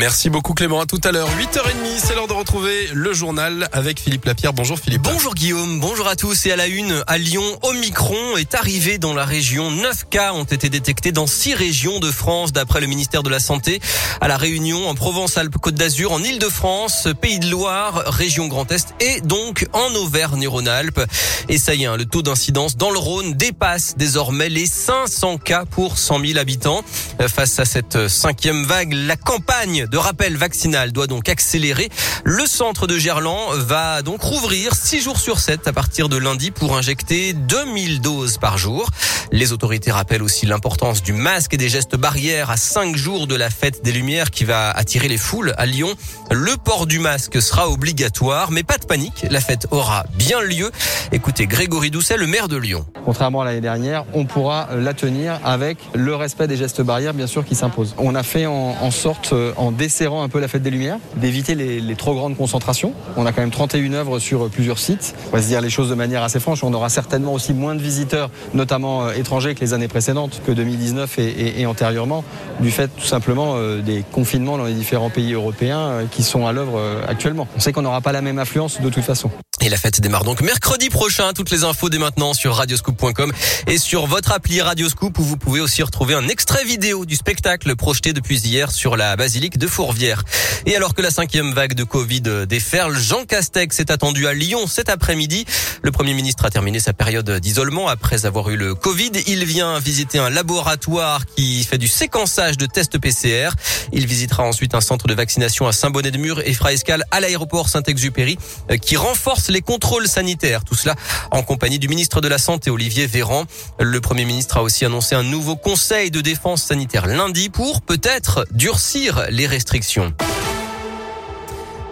Merci beaucoup Clément, à tout à l'heure. 8h30, c'est l'heure de retrouver le journal avec Philippe Lapierre. Bonjour Philippe. Bonjour Guillaume, bonjour à tous et à la une. À Lyon, Omicron est arrivé dans la région. 9 cas ont été détectés dans 6 régions de France d'après le ministère de la Santé. À la Réunion, en Provence-Alpes-Côte d'Azur, en Île-de-France, Pays de Loire, région Grand Est et donc en Auvergne-Rhône-Alpes. Et ça y est, hein, le taux d'incidence dans le Rhône dépasse désormais les 500 cas pour 100 000 habitants. Face à cette cinquième vague, la campagne de rappel vaccinal doit donc accélérer. Le centre de Gerland va donc rouvrir 6 jours sur 7 à partir de lundi pour injecter 2000 doses par jour. Les autorités rappellent aussi l'importance du masque et des gestes barrières à 5 jours de la fête des Lumières qui va attirer les foules à Lyon. Le port du masque sera obligatoire, mais pas de panique, la fête aura bien lieu. Écoutez Grégory Doucet, le maire de Lyon. Contrairement à l'année dernière, on pourra la tenir avec le respect des gestes barrières, bien sûr, qui s'imposent. On a fait en, sorte, en desserrant un peu la fête des Lumières, d'éviter les, trop grandes concentrations. On a quand même 31 œuvres sur plusieurs sites. On va se dire les choses de manière assez franche. On aura certainement aussi moins de visiteurs, notamment euh, étrangers, que les années précédentes, que 2019 et, et, antérieurement, du fait tout simplement euh, des confinements dans les différents pays européens euh, qui sont à l'œuvre euh, actuellement. On sait qu'on n'aura pas la même affluence de toute façon. Et la fête démarre donc mercredi prochain. Toutes les infos dès maintenant sur radioscoop.com et sur votre appli Radioscoop où vous pouvez aussi retrouver un extrait vidéo du spectacle projeté depuis hier sur la basilique de Fourvière. Et alors que la cinquième vague de Covid déferle, Jean Castex est attendu à Lyon cet après-midi. Le Premier ministre a terminé sa période d'isolement après avoir eu le Covid. Il vient visiter un laboratoire qui fait du séquençage de tests PCR. Il visitera ensuite un centre de vaccination à Saint-Bonnet-de-Mur et fera escale à l'aéroport Saint-Exupéry qui renforce les contrôles sanitaires. Tout cela en compagnie du ministre de la Santé, Olivier Véran. Le Premier ministre a aussi annoncé un nouveau conseil de défense sanitaire lundi pour peut-être durcir les restrictions.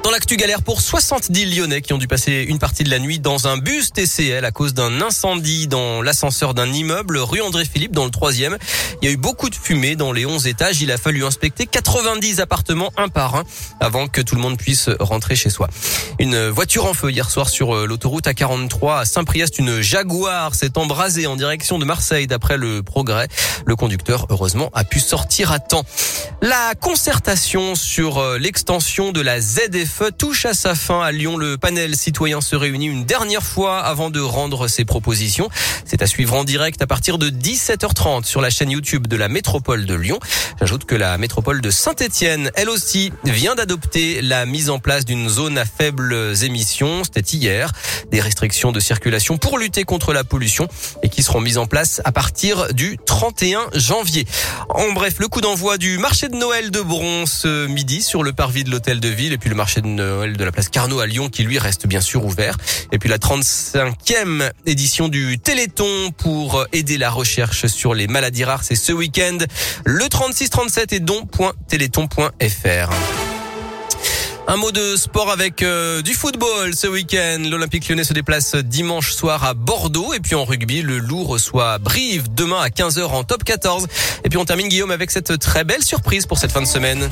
Dans l'actu galère pour 70 Lyonnais qui ont dû passer une partie de la nuit dans un bus TCL à cause d'un incendie dans l'ascenseur d'un immeuble rue André Philippe dans le troisième. Il y a eu beaucoup de fumée dans les 11 étages. Il a fallu inspecter 90 appartements un par un avant que tout le monde puisse rentrer chez soi. Une voiture en feu hier soir sur l'autoroute A43 à Saint-Priest. Une Jaguar s'est embrasée en direction de Marseille d'après le progrès. Le conducteur, heureusement, a pu sortir à temps. La concertation sur l'extension de la ZF touche à sa fin à Lyon. Le panel citoyen se réunit une dernière fois avant de rendre ses propositions. C'est à suivre en direct à partir de 17h30 sur la chaîne YouTube de la métropole de Lyon. J'ajoute que la métropole de Saint-Étienne, elle aussi, vient d'adopter la mise en place d'une zone à faibles émissions. C'était hier. Des restrictions de circulation pour lutter contre la pollution et qui seront mises en place à partir du 31 janvier. En bref, le coup d'envoi du marché de Noël de Bronze midi sur le parvis de l'hôtel de ville et puis le marché de De la place Carnot à Lyon qui lui reste bien sûr ouvert. Et puis la 35e édition du Téléthon pour aider la recherche sur les maladies rares, c'est ce week-end. Le 3637 et don.téléthon.fr. Un mot de sport avec euh, du football ce week-end. L'Olympique lyonnais se déplace dimanche soir à Bordeaux. Et puis en rugby, le Loup reçoit Brive demain à 15h en top 14. Et puis on termine Guillaume avec cette très belle surprise pour cette fin de semaine.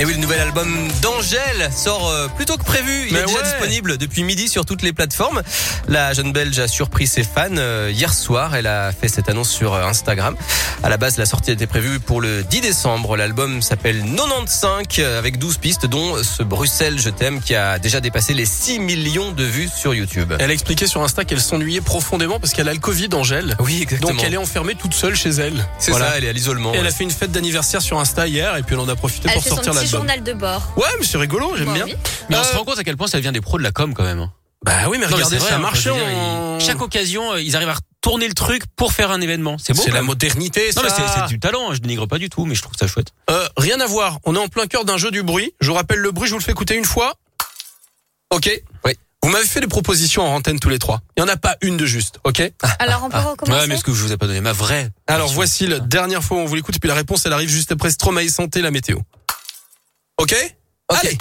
Et oui, le nouvel album d'Angèle sort euh, plus tôt que prévu. Il Mais est déjà ouais. disponible depuis midi sur toutes les plateformes. La jeune Belge a surpris ses fans euh, hier soir. Elle a fait cette annonce sur euh, Instagram. À la base, la sortie était prévue pour le 10 décembre. L'album s'appelle 95 euh, avec 12 pistes, dont ce Bruxelles Je t'aime qui a déjà dépassé les 6 millions de vues sur YouTube. Elle a expliqué sur Insta qu'elle s'ennuyait profondément parce qu'elle a le Covid, Angèle. Oui, exactement. Donc elle est enfermée toute seule chez elle. C'est Voilà. ça, elle est à l'isolement. Et elle ouais. a fait une fête d'anniversaire sur Insta hier et puis elle en a profité Elle pour sortir l'album. Journal de bord. Ouais, mais c'est rigolo, j'aime Bah bien. oui. Mais on Euh, se rend compte à quel point ça devient des pros de la com quand même. hein. Bah oui, mais Non, mais regardez, c'est vrai, ça a hein, marché je veux dire, en... ils- Chaque occasion, euh, ils arrivent à tourner le truc pour faire un événement. C'est beau. C'est quand la même. modernité, Non ça. mais c'est- c'est du talent, hein, je dénigre pas du tout, mais je trouve ça chouette. Euh, rien à voir. On est en plein cœur d'un jeu du bruit. Je vous rappelle le bruit, je vous le fais écouter une fois. Ok Oui. Vous m'avez fait des propositions en antenne tous les trois. Il n'y en a pas une de juste, ok? Alors on peut recommencer. Ouais, mais est-ce que je vous ai pas donné ma vraie Alors version voici la dernière fois où on vous l'écoute et puis la réponse elle arrive juste après Stromae Santé, la météo. Ok? Allez